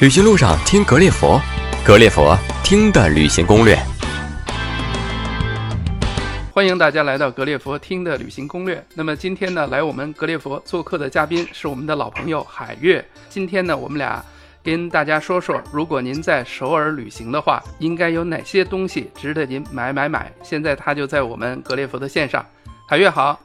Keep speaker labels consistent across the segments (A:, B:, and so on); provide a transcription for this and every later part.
A: 旅行路上听格列佛，格列佛听的旅行攻略。
B: 欢迎大家来到格列佛听的旅行攻略。那么今天呢，来我们格列佛做客的嘉宾是我们的老朋友海月。今天呢，我们俩跟大家说说，如果您在首尔旅行的话，应该有哪些东西值得您买买买。现在他就在我们格列佛的线上，海月好。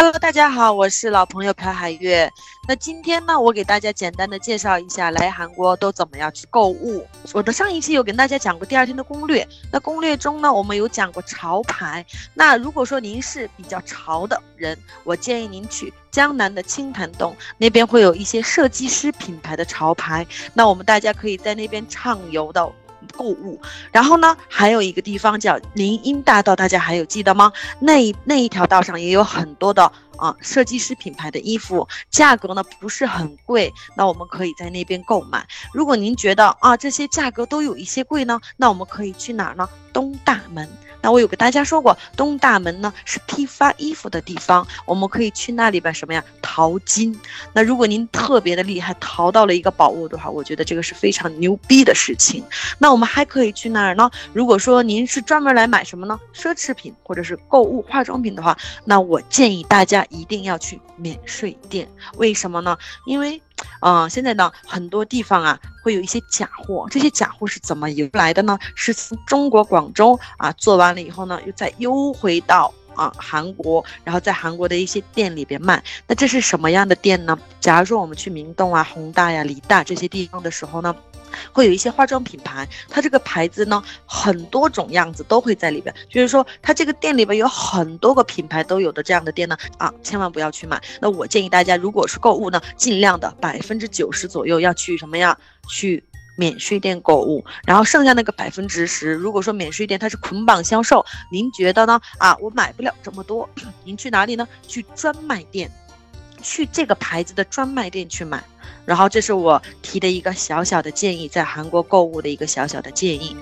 C: Hello，大家好，我是老朋友朴海月。那今天呢，我给大家简单的介绍一下来韩国都怎么样去购物。我的上一期有跟大家讲过第二天的攻略，那攻略中呢，我们有讲过潮牌。那如果说您是比较潮的人，我建议您去江南的青潭洞那边会有一些设计师品牌的潮牌，那我们大家可以在那边畅游的。购物，然后呢，还有一个地方叫林荫大道，大家还有记得吗？那那一条道上也有很多的啊设计师品牌的衣服，价格呢不是很贵，那我们可以在那边购买。如果您觉得啊这些价格都有一些贵呢，那我们可以去哪儿呢？东大门。那我有跟大家说过，东大门呢是批发衣服的地方，我们可以去那里边什么呀淘金。那如果您特别的厉害，淘到了一个宝物的话，我觉得这个是非常牛逼的事情。那我们还可以去哪儿呢？如果说您是专门来买什么呢？奢侈品或者是购物化妆品的话，那我建议大家一定要去免税店。为什么呢？因为。嗯，现在呢，很多地方啊会有一些假货，这些假货是怎么邮来的呢？是从中国广州啊做完了以后呢，又再邮回到啊韩国，然后在韩国的一些店里边卖。那这是什么样的店呢？假如说我们去明洞啊、宏大呀、梨大这些地方的时候呢？会有一些化妆品牌，它这个牌子呢，很多种样子都会在里边。就是说，它这个店里边有很多个品牌都有的这样的店呢，啊，千万不要去买。那我建议大家，如果是购物呢，尽量的百分之九十左右要去什么呀？去免税店购物。然后剩下那个百分之十，如果说免税店它是捆绑销售，您觉得呢？啊，我买不了这么多，您去哪里呢？去专卖店，去这个牌子的专卖店去买。然后，这是我提的一个小小的建议，在韩国购物的一个小小的建议。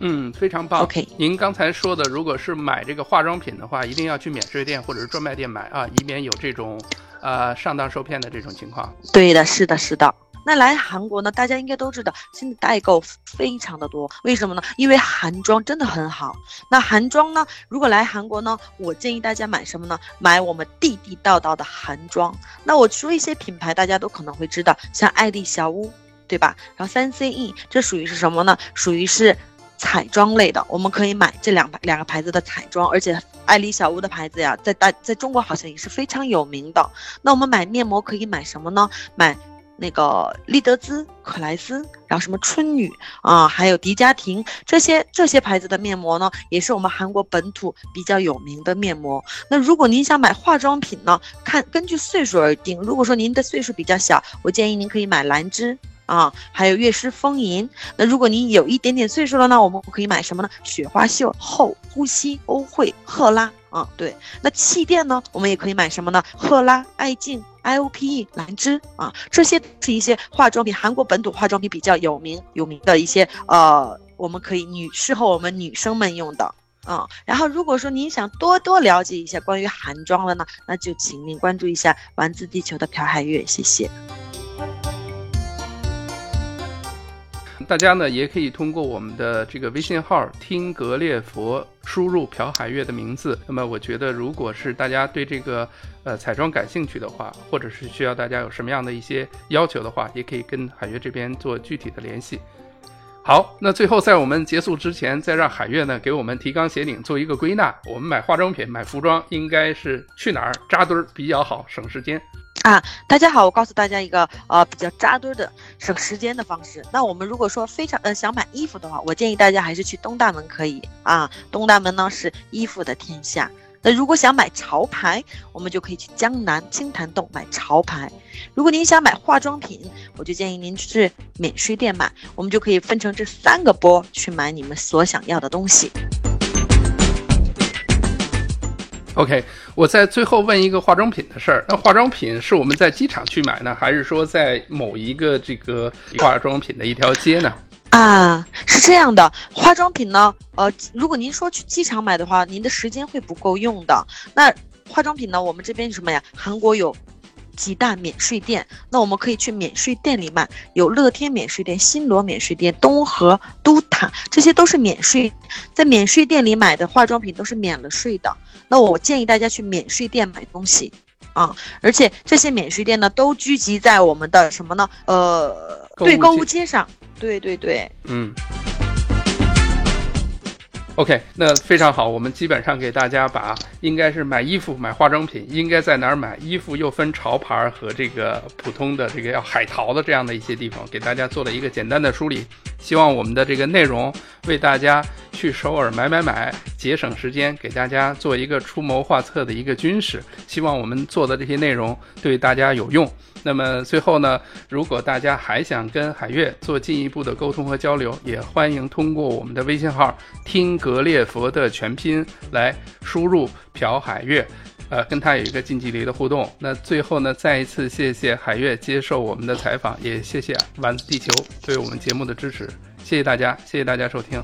B: 嗯，非常棒。
C: OK，
B: 您刚才说的，如果是买这个化妆品的话，一定要去免税店或者是专卖店买啊，以免有这种呃上当受骗的这种情况。
C: 对的，是的，是的。那来韩国呢？大家应该都知道，现在代购非常的多。为什么呢？因为韩妆真的很好。那韩妆呢？如果来韩国呢，我建议大家买什么呢？买我们地地道道的韩妆。那我说一些品牌，大家都可能会知道，像爱丽小屋，对吧？然后三 CE，这属于是什么呢？属于是彩妆类的。我们可以买这两两个牌子的彩妆，而且爱丽小屋的牌子呀，在大在中国好像也是非常有名的。那我们买面膜可以买什么呢？买。那个丽德姿、可莱斯，然后什么春女啊，还有迪佳婷这些这些牌子的面膜呢，也是我们韩国本土比较有名的面膜。那如果您想买化妆品呢，看根据岁数而定。如果说您的岁数比较小，我建议您可以买兰芝啊，还有悦诗风吟。那如果您有一点点岁数了呢，我们可以买什么呢？雪花秀、后呼吸、欧惠、赫拉啊，对。那气垫呢，我们也可以买什么呢？赫拉、爱静。I O P E 兰芝啊，这些是一些化妆品，韩国本土化妆品比较有名有名的一些呃，我们可以女适合我们女生们用的啊。然后如果说您想多多了解一下关于韩妆了呢，那就请您关注一下丸子地球的朴海月，谢谢。
B: 大家呢也可以通过我们的这个微信号听格列佛，输入朴海月的名字。那么我觉得，如果是大家对这个呃彩妆感兴趣的话，或者是需要大家有什么样的一些要求的话，也可以跟海月这边做具体的联系。好，那最后在我们结束之前，再让海月呢给我们提纲挈领做一个归纳。我们买化妆品、买服装，应该是去哪儿扎堆儿比较好，省时间。
C: 啊，大家好，我告诉大家一个呃比较扎堆的省时间的方式。那我们如果说非常呃想买衣服的话，我建议大家还是去东大门可以啊。东大门呢是衣服的天下。那如果想买潮牌，我们就可以去江南青潭洞买潮牌。如果您想买化妆品，我就建议您去免税店买。我们就可以分成这三个波去买你们所想要的东西。
B: OK，我在最后问一个化妆品的事儿。那化妆品是我们在机场去买呢，还是说在某一个这个化妆品的一条街呢？
C: 啊，是这样的，化妆品呢，呃，如果您说去机场买的话，您的时间会不够用的。那化妆品呢，我们这边什么呀？韩国有。几大免税店，那我们可以去免税店里买，有乐天免税店、新罗免税店、东河、都塔，这些都是免税，在免税店里买的化妆品都是免了税的。那我建议大家去免税店买东西啊，而且这些免税店呢都聚集在我们的什么呢？呃，对，购物街上，对对对，
B: 嗯。OK，那非常好。我们基本上给大家把应该是买衣服、买化妆品，应该在哪儿买衣服，又分潮牌和这个普通的这个要海淘的这样的一些地方，给大家做了一个简单的梳理。希望我们的这个内容为大家去首尔买买买节省时间，给大家做一个出谋划策的一个军事。希望我们做的这些内容对大家有用。那么最后呢，如果大家还想跟海月做进一步的沟通和交流，也欢迎通过我们的微信号“听格列佛”的全拼来输入“朴海月”，呃，跟他有一个近距离的互动。那最后呢，再一次谢谢海月接受我们的采访，也谢谢丸子地球对我们节目的支持。谢谢大家，谢谢大家收听。